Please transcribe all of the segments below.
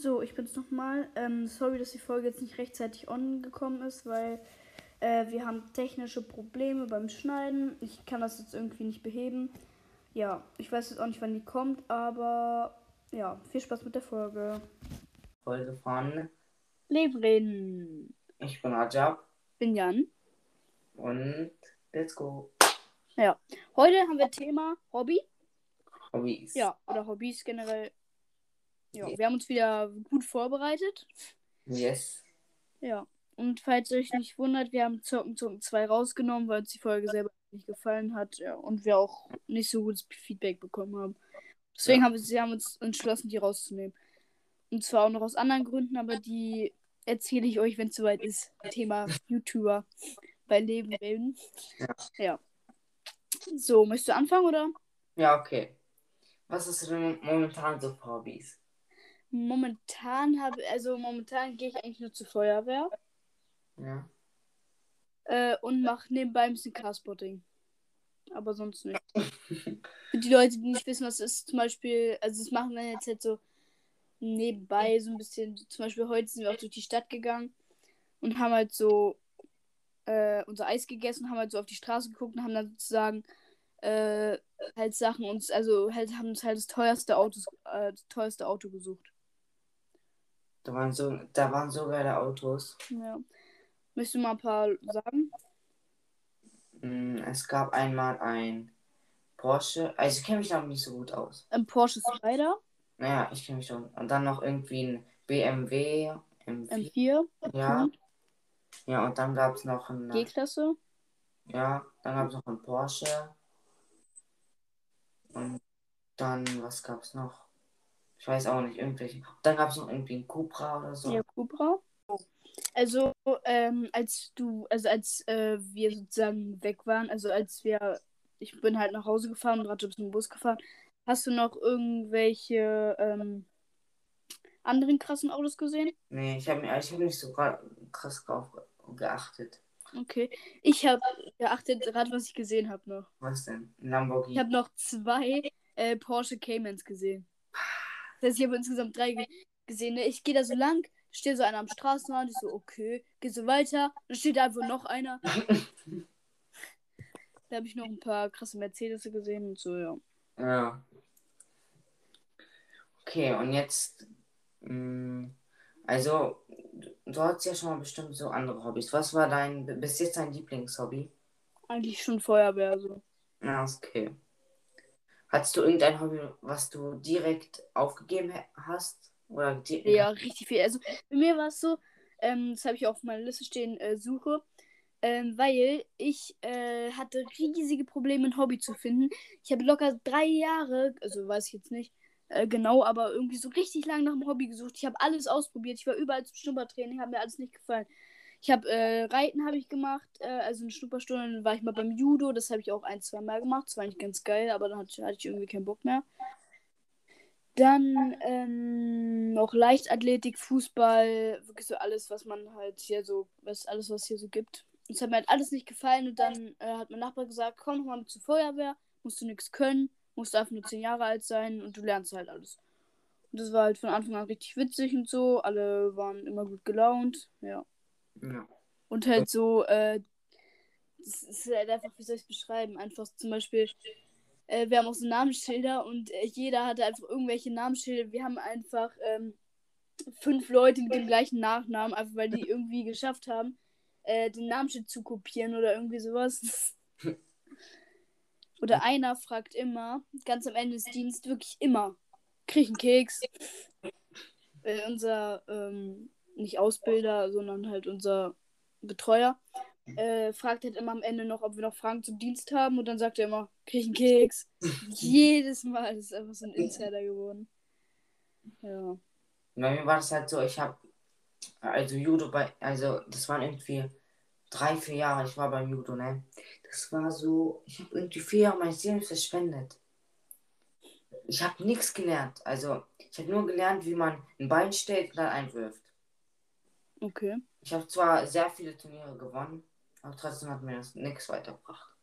So, ich bin's nochmal. Ähm, sorry, dass die Folge jetzt nicht rechtzeitig on gekommen ist, weil äh, wir haben technische Probleme beim Schneiden. Ich kann das jetzt irgendwie nicht beheben. Ja, ich weiß jetzt auch nicht, wann die kommt, aber ja, viel Spaß mit der Folge. Folge von Leben reden. Ich bin Rajab Bin Jan. und let's go. Ja, heute haben wir Thema Hobby. Hobbys. Ja, oder Hobbys generell. Ja, wir haben uns wieder gut vorbereitet. Yes. Ja. Und falls euch nicht wundert, wir haben Zocken Zocken 2 rausgenommen, weil uns die Folge selber nicht gefallen hat. Ja, und wir auch nicht so gutes Feedback bekommen haben. Deswegen Ja. haben wir sie haben uns entschlossen, die rauszunehmen. Und zwar auch noch aus anderen Gründen, aber die erzähle ich euch, wenn es soweit ist. Thema YouTuber bei Leben reden. Ja. ja. So, möchtest du anfangen oder? Ja, okay. Was hast du denn momentan so für Hobbys? Momentan habe, also momentan gehe ich eigentlich nur zur Feuerwehr Ja. äh, und mache nebenbei ein bisschen Carspotting. Aber sonst nicht. Für die Leute, die nicht wissen, was es ist, zum Beispiel, also das machen wir jetzt halt so nebenbei so ein bisschen. Zum Beispiel heute sind wir auch durch die Stadt gegangen und haben halt so äh, unser Eis gegessen, haben halt so auf die Straße geguckt und haben dann sozusagen äh, halt Sachen uns, also halt haben uns halt das teuerste Auto, äh, das teuerste Auto gesucht. Da waren so, da waren so geile Autos. Ja. Möchtest du mal ein paar sagen? Mm, Es gab einmal ein Porsche. Also ich kenne mich damit nicht so gut aus. Ein Porsche Spider, Naja, ich kenne mich schon. Und dann noch irgendwie ein BMW M4. M4, Ja. Ja, und dann gab es noch ein. G-Klasse. Ja, dann gab es noch einen Porsche. Und dann, was gab es noch? Ich weiß auch nicht, irgendwelche. Dann gab es noch irgendwie einen Cupra oder so. Ja, Cobra. Also, ähm, als du, also als äh, wir sozusagen weg waren, also als wir, ich bin halt nach Hause gefahren und Rajab ist mit dem Bus gefahren, hast du noch irgendwelche ähm, anderen krassen Autos gesehen? Nee, ich habe ich hab nicht so krass drauf geachtet. Okay. Ich habe geachtet, gerade was ich gesehen habe noch. Was denn? Ein Ich Lamborghini. habe noch zwei äh, Porsche Caymans gesehen. Das heißt, ich habe insgesamt drei ge gesehen. Ne? Ich gehe da so lang, steht so einer am Straßenrand, ich so, okay, geh so weiter, dann steht da einfach noch einer. Da habe ich noch ein paar krasse Mercedes gesehen und so, ja. Ja. Okay, und jetzt. mh, Also, du- hattest ja schon mal bestimmt so andere Hobbys. Was war dein, bis jetzt dein Lieblingshobby? Eigentlich schon Feuerwehr, so. Ja, okay. Hattest du irgendein Hobby, was du direkt aufgegeben hast? Oder di- Ja, richtig viel. Also, bei mir war es so, ähm, das habe ich auf meiner Liste stehen, äh, Suche. Ähm, weil ich äh, hatte riesige Probleme, ein Hobby zu finden. Ich habe locker drei Jahre, also weiß ich jetzt nicht äh, genau, aber irgendwie so richtig lang nach einem Hobby gesucht. Ich habe alles ausprobiert. Ich war überall zum Schnuppertraining, hat mir alles nicht gefallen. Ich habe äh, Reiten habe ich gemacht, äh, also eine Schnupperstunde. Dann war ich mal beim Judo, das habe ich auch ein, zwei Mal gemacht. Das war nicht ganz geil, aber dann hatte, ich irgendwie keinen Bock mehr. Dann ähm, noch Leichtathletik, Fußball, wirklich so alles, was man halt hier so, was alles, was hier so gibt. Das hat mir halt alles nicht gefallen und dann äh, hat mein Nachbar gesagt, komm noch mal mit zur Feuerwehr, musst du nichts können, musst einfach nur zehn Jahre alt sein und du lernst halt alles. Und das war halt von Anfang an richtig witzig und so, alle waren immer gut gelaunt, ja. Ja. Und halt so, äh, das ist halt einfach, wie soll ich es beschreiben? Einfach zum Beispiel, äh, wir haben auch so Namensschilder und äh, jeder hatte einfach irgendwelche Namensschilder. Wir haben einfach ähm, fünf Leute mit dem gleichen Nachnamen, einfach weil die irgendwie geschafft haben, äh, den Namensschild zu kopieren oder irgendwie sowas. oder einer fragt immer, ganz am Ende des Dienstes, wirklich immer, krieg ich einen Keks? Äh, unser, ähm, nicht Ausbilder, sondern halt unser Betreuer, äh, fragt halt immer am Ende noch, ob wir noch Fragen zum Dienst haben und dann sagt er immer, krieg ich einen Keks? Jedes Mal das ist einfach so ein Insider geworden. Ja. Bei mir war das halt so, ich habe also Judo bei, also das waren irgendwie drei, vier Jahre, ich war beim Judo, ne? Das war so, ich habe irgendwie vier Jahre meines Lebens verschwendet. Ich habe nichts gelernt. Also ich habe nur gelernt, wie man ein Bein stellt und dann einwirft. Okay. Ich habe zwar sehr viele Turniere gewonnen, aber trotzdem hat mir das nichts weitergebracht.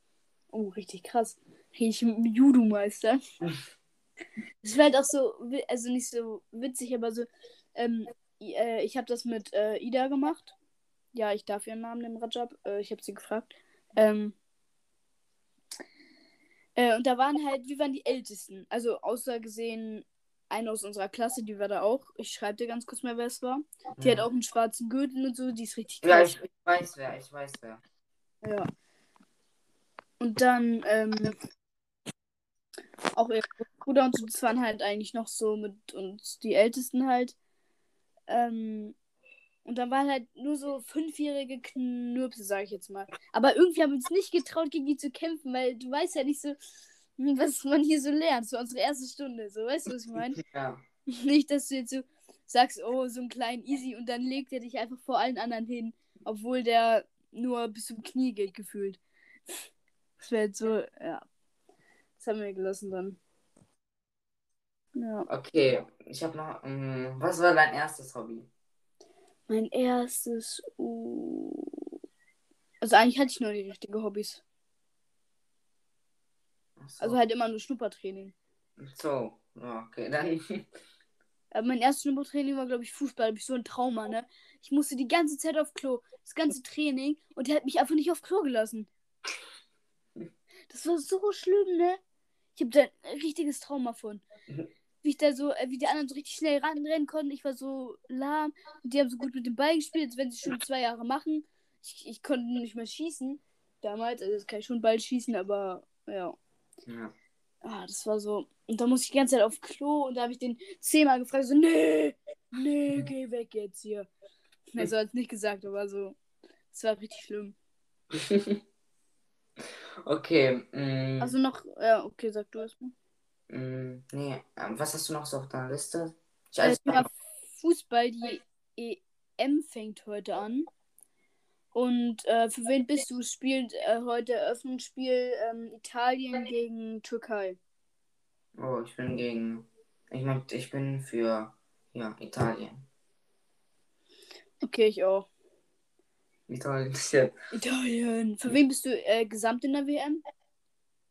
Oh, richtig krass. Richtig Judo-Meister. Es wäre halt auch so, also nicht so witzig, aber so, ähm, äh, ich habe das mit äh, Ida gemacht. Ja, ich darf ihren Namen nehmen, Rajab. Äh, ich habe sie gefragt. Ähm, äh, und da waren halt, wir waren die Ältesten. Also außer gesehen eine aus unserer Klasse, die war da auch. Ich schreibe dir ganz kurz mal, wer es war. Die hat auch einen schwarzen Gürtel und so, die ist richtig Ja, krass. ich, weiß wer, ich weiß wer. Ja. Und dann, ähm, auch ihr Bruder und so, das waren halt eigentlich noch so mit uns die Ältesten halt. Ähm, und dann waren halt nur so fünfjährige Knirpse, sag ich jetzt mal. Aber irgendwie haben wir uns nicht getraut, gegen die zu kämpfen, weil du weißt ja nicht so, hm, was man hier so lernt. So unsere erste Stunde. So, weißt du, was ich meine? Ja. Nicht, dass du jetzt so sagst, oh, so einen kleinen Easy und dann legt er dich einfach vor allen anderen hin, obwohl der nur bis zum Knie geht, gefühlt. Das wäre jetzt so, ja. Das haben wir gelassen dann. Ja. Okay, ich habe noch. ähm, was war dein erstes Hobby? Mein erstes. Uh... Also eigentlich hatte ich nur die richtigen Hobbys. So. Also halt immer nur Schnuppertraining. so, okay, dann. Aber mein erstes Schnuppertraining war, glaube ich, Fußball. Da hab ich so ein Trauma, ne? Ich musste die ganze Zeit auf Klo. Das ganze Training. Und der hat mich einfach nicht auf Klo gelassen. Das war so schlimm, ne? Ich habe da ein richtiges Trauma von. Wie ich da so, äh, wie die anderen so richtig schnell ranrennen konnten. Ich war so lahm. Und die haben so gut mit dem Ball gespielt, als wenn sie schon zwei Jahre machen. Ich, ich konnte nicht mehr schießen. Damals. Also jetzt kann ich schon bald schießen, aber ja. Ja. Ah, das war so. Und da musste ich die ganze Zeit auf Klo und da habe ich den zehnmal gefragt, so, nee, nee, geh weg jetzt hier. Er soll es nicht gesagt, aber so. Das war richtig schlimm. okay, mm, Also noch, ja, okay, sag du erstmal. mm, nee, ähm, was hast du noch so auf deiner Liste? Ich, Äh, also, Fußball, die EM fängt heute an. Und äh, für wen bist du? Spielt äh, heute Eröffnungsspiel ähm, Italien gegen Türkei. oh, ich bin gegen. Ich mein, ich bin für ja, Italien. Okay, ich auch. Italien ist ja. Italien. Für wen bist du äh, gesamt in der WM?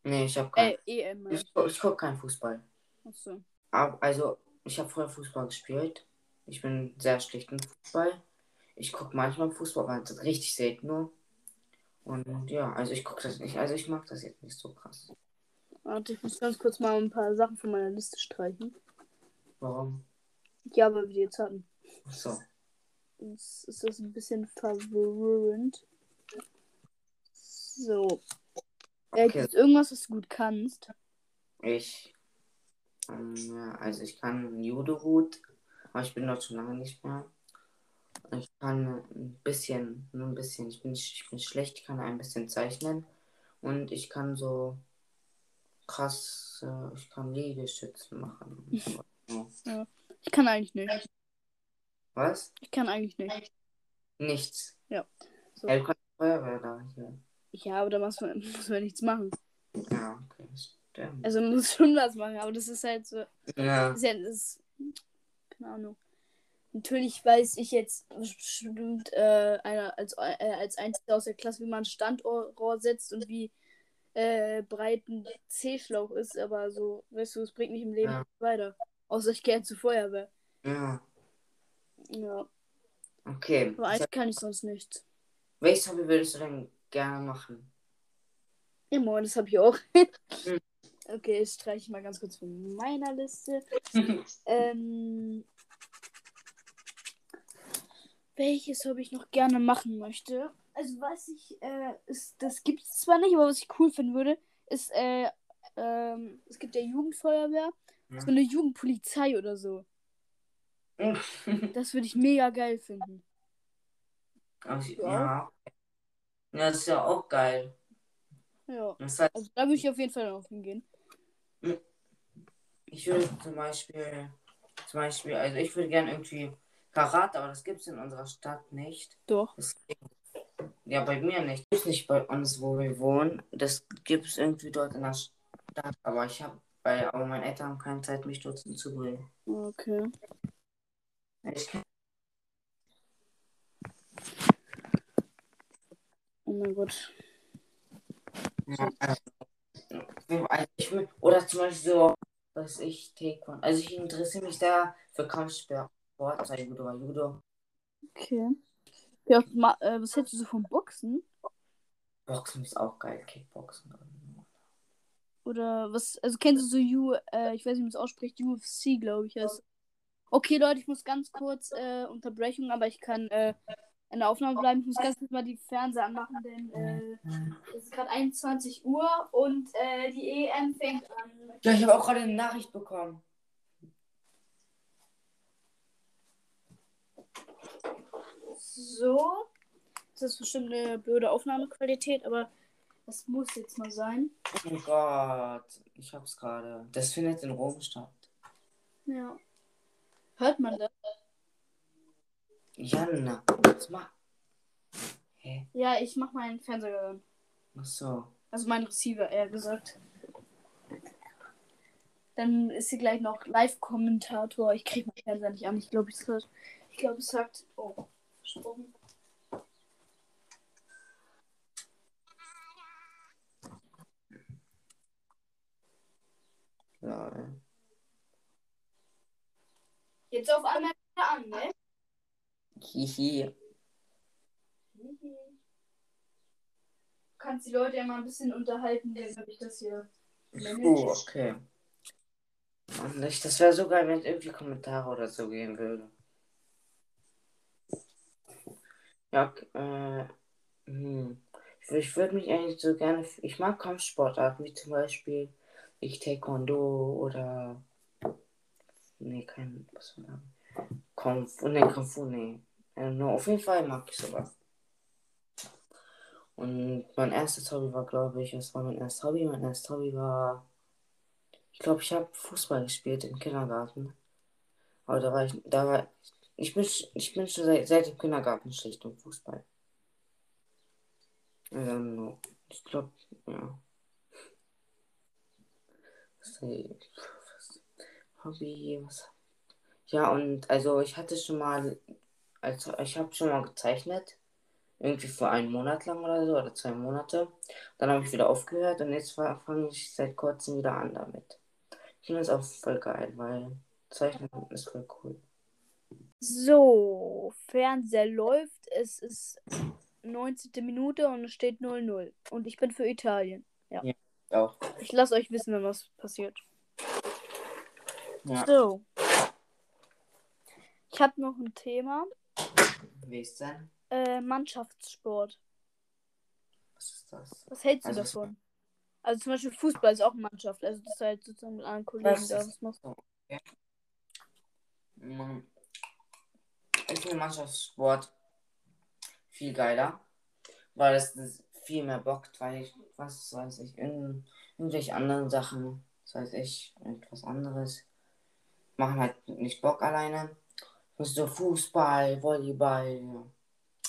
Nee, ich habe kein. Äh, EM. Ich, ich gucke keinen Fußball. Achso. Also, ich habe früher Fußball gespielt. Ich bin sehr schlecht im Fußball. Ich gucke manchmal Fußball, aber das richtig selten nur. Und ja, also ich gucke das nicht. Also ich mag das jetzt nicht so krass. Warte, ich muss ganz kurz mal ein paar Sachen von meiner Liste streichen. Warum? Ja, weil wir die jetzt hatten. So. Jetzt ist das ein bisschen verwirrend. So. Äh, Okay. Gibt es irgendwas, was du gut kannst? Ich. Ähm, ja, also ich kann Judo gut, aber ich bin dort schon lange nicht mehr. Ich kann ein bisschen, nur ein bisschen. Ich bin, ich bin schlecht, ich kann ein bisschen zeichnen. Und ich kann so krass, äh, ich kann Liegestützen machen. Ja. Ich kann eigentlich nicht. Was? Ich kann eigentlich nicht. Nichts. So. Ja, du kannst Feuerwehr da hier. Ja, aber da muss man, muss man nichts machen. Ja, okay. Stimmt. Also man muss schon was machen, aber das ist halt so. Ja. Das ist ja, das ist, keine Ahnung. Natürlich weiß ich jetzt bestimmt äh, einer als, äh, als Einziger aus der Klasse, wie man ein Standrohr setzt und wie äh, breit ein C-Schlauch ist, aber so, weißt du, es bringt mich im Leben Ja. nicht weiter. Außer ich gehe zur Feuerwehr. Ja. Ja, Okay. aber eigentlich kann ich sonst nichts. Welches Hobby würdest du denn gerne machen? Ja, moin, das habe ich auch. Hm. okay, ich streiche mal ganz kurz von meiner Liste. Ähm, welches Hobby ich noch gerne machen möchte. Also was ich, äh, ist, das gibt es zwar nicht, aber was ich cool finden würde, ist, äh, ähm, es gibt ja Jugendfeuerwehr, Ja. so eine Jugendpolizei oder so. Das würde ich mega geil finden. Ich- Ja. ja. Ja, das ist ja auch geil. Ja. Das heißt, Also da würde ich auf jeden Fall noch hingehen. ich würde zum Beispiel, zum Beispiel, also ich würde gerne irgendwie Karate, aber das gibt es in unserer Stadt nicht. Doch. Deswegen, ja, bei mir nicht. Das ist nicht bei uns, wo wir wohnen. Das gibt es irgendwie dort in der Stadt. Aber ich habe, weil aber meine Eltern haben keine Zeit, mich dort hinzubringen. Okay. Ich kann, Oh mein Gott. ja, also, also ich, oder zum Beispiel so dass ich Taekwondo. Also ich interessiere mich da für Kampfsport, also Judo, Judo. Okay. Ja, ma, äh, was hältst du so vom Boxen? Boxen ist auch geil, Kickboxen. Oder was, also kennst du so U, äh, ich weiß nicht, wie man es ausspricht, UFC, glaube ich, heißt. Okay, Leute, ich muss ganz kurz äh, Unterbrechung, aber ich kann äh, in der Aufnahme bleiben. Ich muss ganz kurz mal die Fernseher anmachen, denn äh, es ist gerade 21 Uhr und äh, die EM fängt an. Ja, ich habe auch gerade eine Nachricht bekommen. So. Das ist bestimmt eine blöde Aufnahmequalität, aber das muss jetzt mal sein. Oh Gott, ich hab's gerade. Das findet in Rom statt. Ja. Hört man das? Janna, was mach? Hä? Ja, ich mach meinen Fernseher hören. Ach so. Also mein Receiver, eher gesagt. Dann ist sie gleich noch Live-Kommentator. Ich krieg meinen Fernseher nicht an. Ich glaube. Ich glaube, es sagt. Oh, Ja, ey. Jetzt auf einmal wieder an, ne? Hihi. Du kannst die Leute ja mal ein bisschen unterhalten, wenn ich das hier. Oh, okay. Nicht, das wäre so geil, wenn es irgendwie Kommentare oder so gehen würde. Ja, äh, hm. Ich, ich würde mich eigentlich so gerne. Ich mag Kampfsportarten, wie zum Beispiel ich Taekwondo oder. Nee, kein. Was das? Kung Fu, nee, Fu, nee. Äh, auf jeden Fall mag ich sowas. Und mein erstes Hobby war, glaube ich, was war mein erstes Hobby? Mein erstes Hobby war. Ich glaube, ich habe Fußball gespielt im Kindergarten. Aber da war ich. Da war, ich, bin, ich bin schon seit, seit dem Kindergarten schlecht im Fußball. Ähm, ich glaube, ja. Was, Hobby, was. Ja, und also ich hatte schon mal. Also ich habe schon mal gezeichnet. Irgendwie für einen Monat lang oder so, oder zwei Monate. Dann habe ich wieder aufgehört und jetzt fange ich seit kurzem wieder an damit. Ich finde das auch voll geil, weil Zeichnen ist voll cool. So, Fernseher läuft. Es ist 19. Minute und es steht 0-0. Und ich bin für Italien. Ja. Ja. Auch. Ich lasse euch wissen, wenn was passiert. Ja. So. Ich habe noch ein Thema. Wie ist denn? Äh, Mannschaftssport. Was ist das? Was hältst du Also, davon? Also zum Beispiel Fußball ist auch Mannschaft. Also das ist halt sozusagen mit anderen Kollegen Das da was machst. Mm. Ich finde Mannschaftssport viel geiler, weil es viel mehr bockt, weil ich, was weiß ich, in, irgendwelche anderen Sachen, was weiß ich, etwas anderes, machen halt nicht Bock alleine. So Fußball, Volleyball,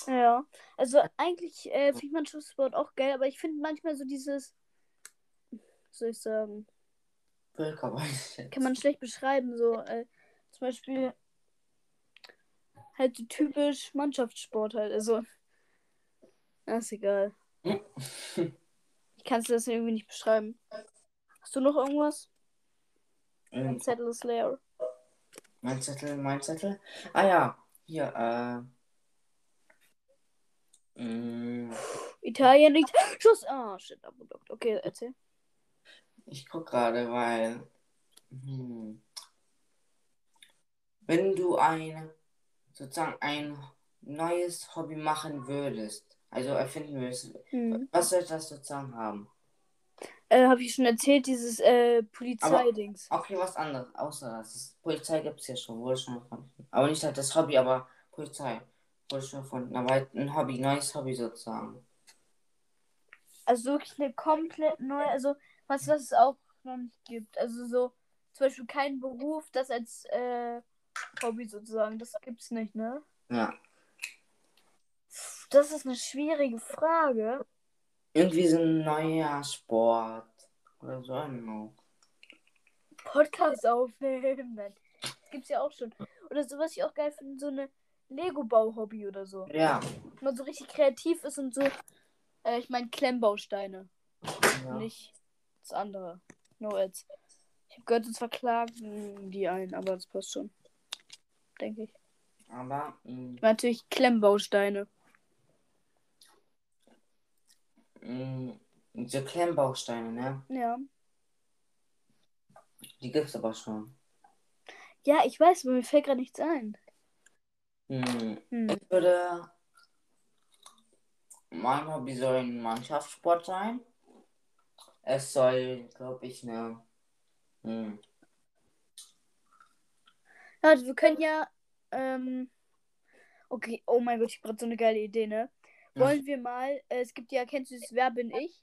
Ja. Also eigentlich äh, finde ich Mannschaftssport auch geil, aber ich finde manchmal so dieses, was soll ich sagen, Völkerball. kann man schlecht beschreiben. So äh, zum Beispiel halt so typisch Mannschaftssport halt. Also, na, ist egal. Ich kann es das irgendwie nicht beschreiben. Hast du noch irgendwas? Mein Ähm, Zettel ist leer. mein Zettel, mein Zettel. Ah ja, hier, äh. mm, Italien liegt. Schuss. Ah, shit, abgedockt. Okay, erzähl. Ich guck gerade, weil. Hm, wenn du ein sozusagen ein neues Hobby machen würdest, also erfinden würdest, Hm. was soll das sozusagen haben? Äh, habe ich schon erzählt, dieses äh, Polizeidings. Okay, was anderes, außer das. Ist, Polizei gibt es ja schon, wurde schon erfunden. Aber nicht halt das Hobby, aber Polizei wurde schon erfunden. Aber halt ein Hobby, neues Hobby sozusagen. Also wirklich eine komplett neue, also was, was es auch noch nicht gibt. Also so zum Beispiel kein Beruf, das als äh, Hobby sozusagen, das gibt's nicht, ne? Ja. Das ist eine schwierige Frage. Irgendwie so ein neuer Sport. Oder so, know. Podcast aufnehmen. Das gibt's ja auch schon. Oder so, was ich auch geil finde, so eine Lego-Bau-Hobby oder so. Ja. Wenn man so richtig kreativ ist und so, äh, ich meine Klemmbausteine. ja. Nicht das andere. No ads. Ich habe gehört, sonst verklagen die einen, aber das passt schon. Denke ich. Aber mh, Natürlich Klemmbausteine. mh, diese Klemmbausteine, ne? Ja. Die gibt's aber schon. Ja, ich weiß, aber mir fällt gerade nichts ein. Hm. Hm. Ich würde. Mein Hobby soll ein Mannschaftssport sein. Es soll, glaube ich, eine. Hm. Ja, also wir können ja. Ähm, okay, oh mein Gott, ich habe gerade so eine geile Idee, ne? Ja. Wollen wir mal, äh, es gibt ja, kennst du das Wer bin ich?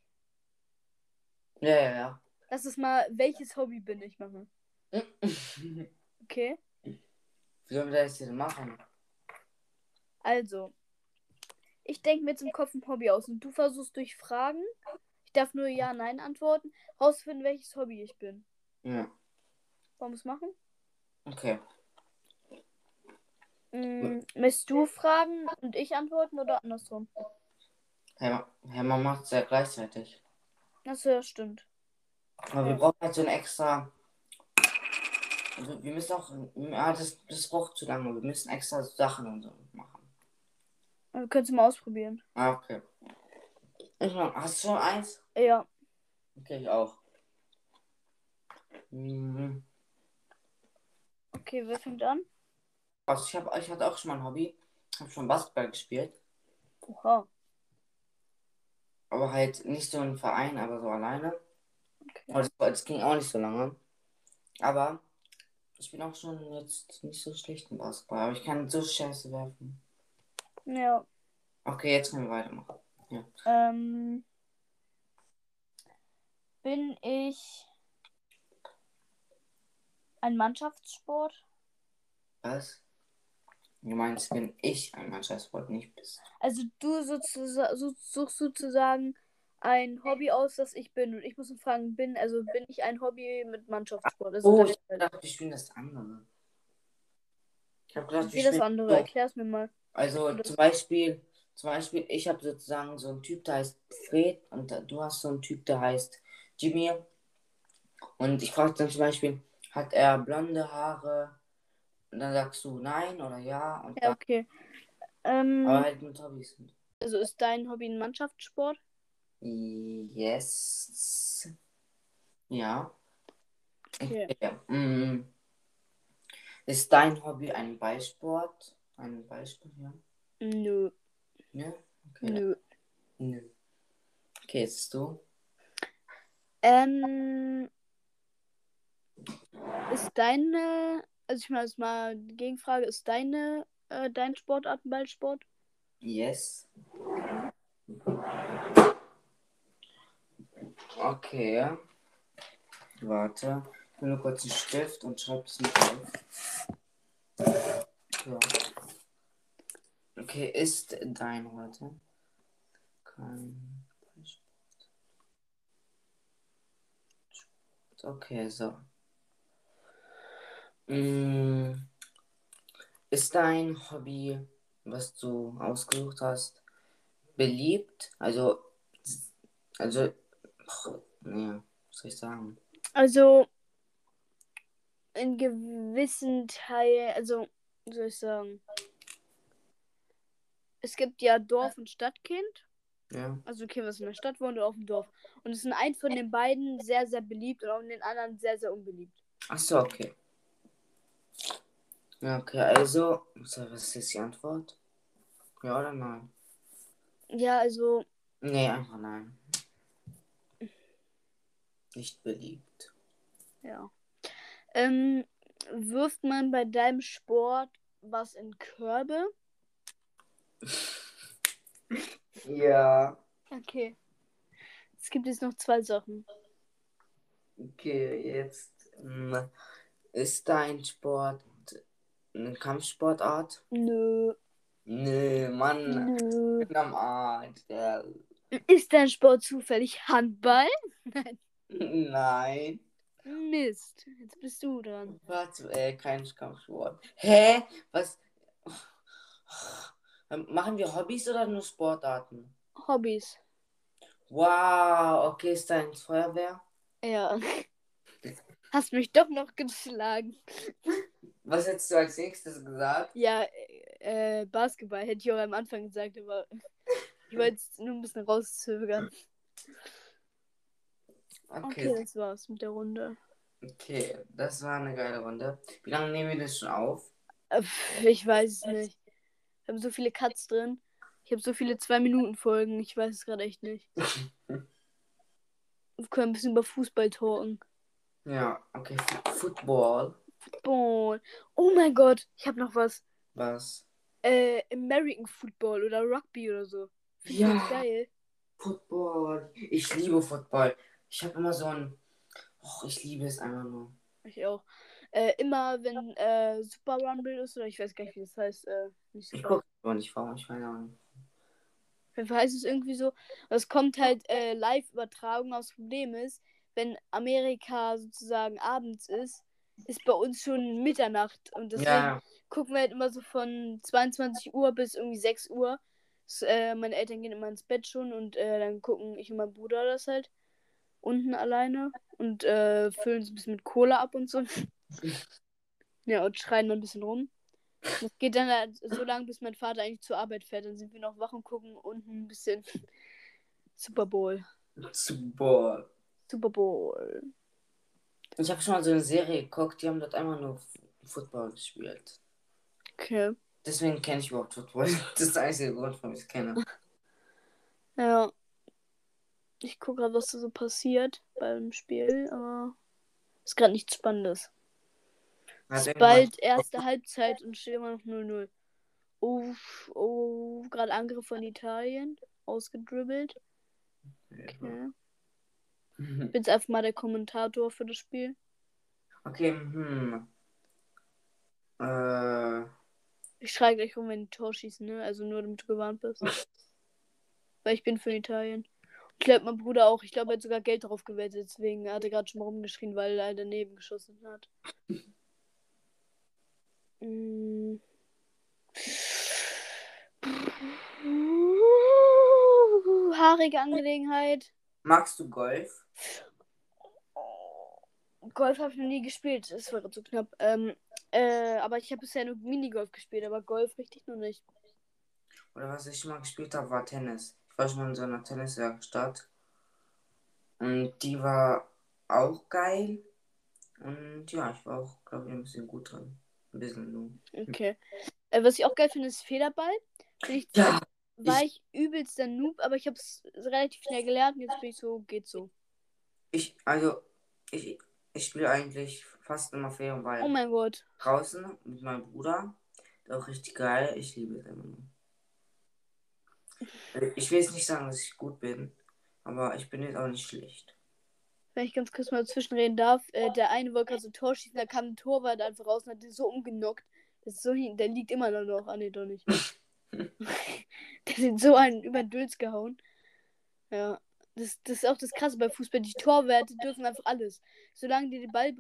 Ja, ja, ja. Lass es mal, welches Hobby bin ich machen. Wie Okay? sollen wir das denn machen? Also, ich denke mir jetzt im Kopf ein Hobby aus und du versuchst durch Fragen, ich darf nur Ja, Nein antworten, rausfinden, welches Hobby ich bin. Ja, Wollen wir es machen? okay. Mm, Möchtest du fragen und ich antworten oder andersrum? Herr, man macht es ja gleichzeitig. Achso, ja, stimmt. Aber wir brauchen halt so ein extra. Also wir müssen auch. Ja, das, das braucht zu lange. Wir müssen extra Sachen und so machen. Wir können es mal ausprobieren. Ah, okay. Hast du schon eins? Ja. Okay, ich auch. Mhm. Okay, wer fängt an? Also ich, hab, ich hatte auch schon mal ein Hobby. Ich habe schon Basketball gespielt. Oha. Aber halt nicht so im Verein, aber so alleine. Okay. Das, das ging auch nicht so lange. Aber ich bin auch schon jetzt nicht so schlecht im Basketball. Aber ich kann so scheiße werfen. Ja. Okay, jetzt können wir weitermachen. Ähm, bin ich ein Mannschaftssport? Was? Du meinst, bin ich ein Mannschaftssport nicht bist? Also du sozusagen, suchst sozusagen ein Hobby aus, das ich bin. Und ich muss fragen, bin, also bin ich ein Hobby mit Mannschaftssport? Also Oh, ich dachte, wir spielen das andere. Ich habe gedacht, wie wir das andere, so. erklär's mir mal. Also zum Beispiel, zum Beispiel, ich habe sozusagen so einen Typ, der heißt Fred und du hast so einen Typ, der heißt Jimmy. Und ich frage dann zum Beispiel, hat er blonde Haare? Und dann sagst du nein oder ja. Und Ja, dann, okay. Ähm, aber halt mit Hobbys. also ist dein Hobby ein Mannschaftssport? Yes. Ja. Okay. Okay. Mm. Ist dein Hobby ein Ballsport? Ein Ballsport, ja? Nö. Ja? Okay. Nö. Nö. Okay, jetzt du. Ähm, ist deine, also ich meine jetzt mal die Gegenfrage, ist deine, äh, dein Sportart ein Ballsport? Yes. Okay. Warte. Ich will nur kurz einen Stift und schreib das mit auf. So. Okay, ist dein heute kein Sport. Okay, so. Mm, Ist dein Hobby, was du ausgesucht hast, beliebt? Also, also, nee, was soll ich sagen? Also in gewissen Teilen, also wie soll ich sagen, es gibt ja Dorf- und Stadtkind. Ja. Also okay, was in der Stadt wohnt oder auf dem Dorf. Und es ist in einem von den beiden sehr, sehr beliebt und auch in den anderen sehr, sehr unbeliebt. Ach so, okay. Ja, okay, also, so, was ist jetzt die Antwort? Ja oder nein? Ja, also, Nee, einfach nein. Nicht beliebt. ja. Ähm, wirft man bei deinem Sport was in Körbe? Ja. Okay. Es gibt jetzt noch zwei Sachen. Okay, jetzt mm, ist dein Sport eine Kampfsportart? Nö. Nö, Mann. Nö. Ich bin am Arsch. Ja. Ist dein Sport zufällig Handball? Nein. Nein. Mist. Jetzt bist du dran. Warte, äh, kein Kampfsport. Hä? Was? Machen wir Hobbys oder nur Sportarten? Hobbys. Wow, okay, ist dein Feuerwehr? Ja. Hast mich doch noch geschlagen. Was hättest du als nächstes gesagt? Ja, äh, Basketball hätte ich auch am Anfang gesagt, aber ich wollte es nur ein bisschen rauszögern. Okay. okay, das war's mit der Runde. Okay, das war eine geile Runde. Wie lange nehmen wir das schon auf? Äh, ich weiß es nicht. Wir haben so viele Cuts drin. Ich habe so viele 2-Minuten-Folgen. Ich weiß es gerade echt nicht. wir können ein bisschen über Fußball talken. Ja, okay. Football. Football. Oh mein Gott, ich habe noch was. Was? Äh, American Football oder Rugby oder so. Find ja. geil. Football. Ich liebe Football. Ich habe immer so ein. Och, ich liebe es einfach nur. Ich auch. Äh, immer wenn äh, Super Rumble ist, oder ich weiß gar nicht, wie das heißt. Äh, nicht ich gucke aber nicht, warum, ich keine Ahnung. Auf jeden Fall heißt es irgendwie so. Es kommt halt äh, Live-Übertragung. Das Problem ist, wenn Amerika sozusagen abends ist, ist bei uns schon Mitternacht. Und deswegen ja. gucken wir halt immer so von 22 Uhr bis irgendwie 6 Uhr. Das, äh, meine Eltern gehen immer ins Bett schon und äh, dann gucken ich und mein Bruder das halt unten alleine und äh, füllen es ein bisschen mit Cola ab und so. ja, und schreien dann ein bisschen rum. Das geht dann halt so lange, bis mein Vater eigentlich zur Arbeit fährt. Dann sind wir noch wach und gucken unten ein bisschen Super Bowl. Super Bowl. Super Bowl. Ich habe schon mal so eine Serie geguckt, die haben dort einfach nur Football gespielt. Okay. Deswegen kenne ich überhaupt Football. Das ist der einzige Grund, warum ich es kenne. Ja. Ich gucke gerade, was da so passiert beim Spiel, aber ist gerade nichts Spannendes. Es ist bald erste Halbzeit und steht immer noch 0-0. Oh, oh gerade Angriff von Italien. Ausgedribbelt. Okay. Ich bin jetzt einfach mal der Kommentator für das Spiel. Okay, hm. Äh. Ich schreie gleich rum, wenn die Tor schießen, ne? Also nur damit du gewarnt bist. Weil ich bin für Italien. Ich glaube, mein Bruder auch. Ich glaube, er hat sogar Geld drauf gewettet. Deswegen hat er gerade schon mal rumgeschrien, weil er daneben geschossen hat. mm. Haarige Angelegenheit. Magst du Golf? Golf habe ich noch nie gespielt. Das wäre zu knapp. Ähm, äh, aber ich habe bisher nur Minigolf gespielt, aber Golf richtig noch nicht. Oder was ich mal gespielt habe, war Tennis. Ich war schon mal in so einer Tenniswerkstatt. Und die war auch geil. Und ja, ich war auch, glaube ich, ein bisschen gut drin. Ein bisschen nur. Okay. Äh, was ich auch geil finde, ist Federball. Ich, ja. War ich, ich übelst der Noob, aber ich habe es relativ schnell gelernt und jetzt bin ich so, geht so. Ich, also, ich, ich spiele eigentlich fast immer Federball. Oh mein Gott. Draußen mit meinem Bruder. Auch richtig geil. Ich liebe es immer nur. Ich will jetzt nicht sagen, dass ich gut bin, aber ich bin jetzt auch nicht schlecht. Wenn ich ganz kurz mal zwischenreden darf, äh, der eine wollte gerade so ein Tor schießen, da kam ein Torwart einfach raus und hat den so umgenockt. Das ist so der liegt immer noch. Ah, nee, doch nicht. der sind so einen über den Dülz gehauen. Ja. Das, das ist auch das Krasse bei Fußball. Die Torwerte dürfen einfach alles. Solange die den Ball.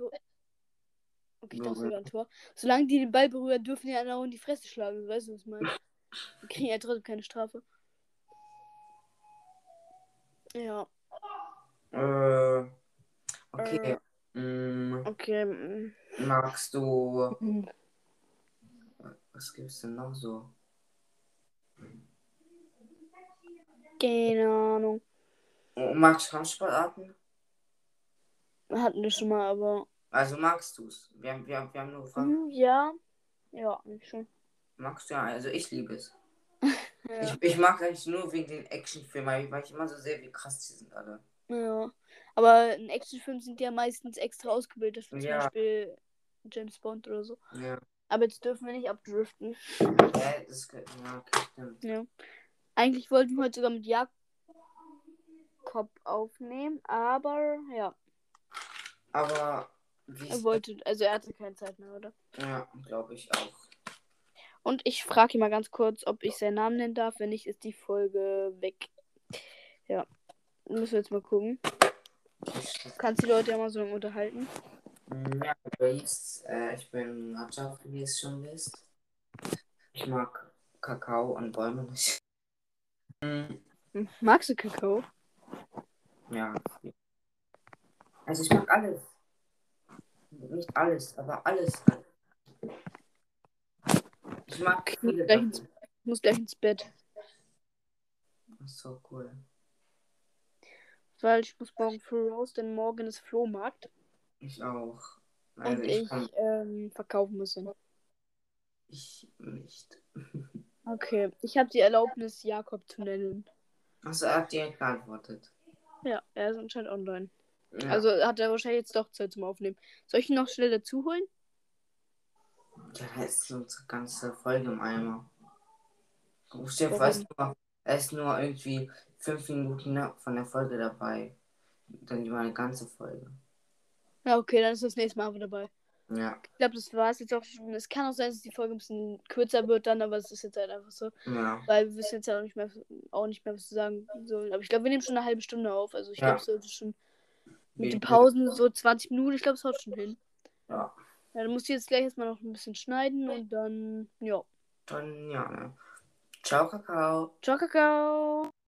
Okay, das ist sogar ein Tor. Solange die den Ball berühren, dürfen die anderen auch in die Fresse schlagen. Weißt du, was ich meine? Die kriegen ja trotzdem keine Strafe. Ja. Äh. Okay. Äh, mm, okay. Mm. Magst du. Mm. Was gibt's denn noch so? Keine Ahnung. Magst du Kampfsportarten? Hatten wir schon mal, aber. Also magst du es? Wir haben, wir, haben, wir haben nur gefragt. Mhm, ja. Ja, nicht schon. Magst du ja, also ich liebe es. ja. ich, ich mag eigentlich nur wegen den Actionfilmen, weil ich immer so sehe, wie krass die sind alle. Ja. Aber in Actionfilmen sind die ja meistens extra ausgebildet, für zum ja. Beispiel James Bond oder so. Ja. Aber jetzt dürfen wir nicht abdriften. Ja, das ja, okay, stimmt. Ja. Eigentlich wollten wir heute sogar mit Jakob aufnehmen, aber ja. Aber wie er wollte, also er hatte keine Zeit mehr, oder? Ja, glaube ich auch. Und ich frage ihn mal ganz kurz, ob ich seinen Namen nennen darf. Wenn nicht, ist die Folge weg. Ja. Müssen wir jetzt mal gucken. Kannst die Leute ja mal so unterhalten? Ja, Grace, äh, ich bin Matcha, wie ihr es schon wisst. Ich mag Kakao und Bäume nicht. Magst du Kakao? Ja. Also ich mag alles. Nicht alles, aber alles. Ich mag Okay, viele gleich ins-. Ich muss gleich ins Bett, Ach so cool. weil ich muss morgen früh raus, denn morgen ist Flohmarkt Ich auch. Also und ich, ich komm, ähm, verkaufen müssen. ich nicht. Okay, ich habe die Erlaubnis, Jakob zu nennen. Achso, er hat direkt geantwortet. Ja, er ist anscheinend online. Ja. Also hat er wahrscheinlich jetzt doch Zeit zum Aufnehmen. Soll ich ihn noch schnell dazu holen? Ja, da ist unsere ganze Folge im Eimer. Dir vor, Warum? er ist nur, er ist nur irgendwie fünf Minuten na- von der Folge dabei. Dann über eine ganze Folge. Ja, okay, dann ist das nächste Mal einfach dabei. Ja, Ich glaube, das war es jetzt auch schon. Es kann auch sein, dass die Folge ein bisschen kürzer wird dann, aber es ist jetzt halt einfach so. ja. Weil wir wissen jetzt ja auch nicht mehr, auch nicht mehr was zu sagen sollen. Aber ich glaube, wir nehmen schon eine halbe Stunde auf. Also ich Ja. glaube, es sollte schon mit den Pausen so 20 Minuten. Ich glaube, es haut schon hin. Ja. Ja, dann musst du jetzt gleich erstmal noch ein bisschen schneiden und dann, ja. Dann, ja, ne. Ciao, Kakao. Ciao, Kakao.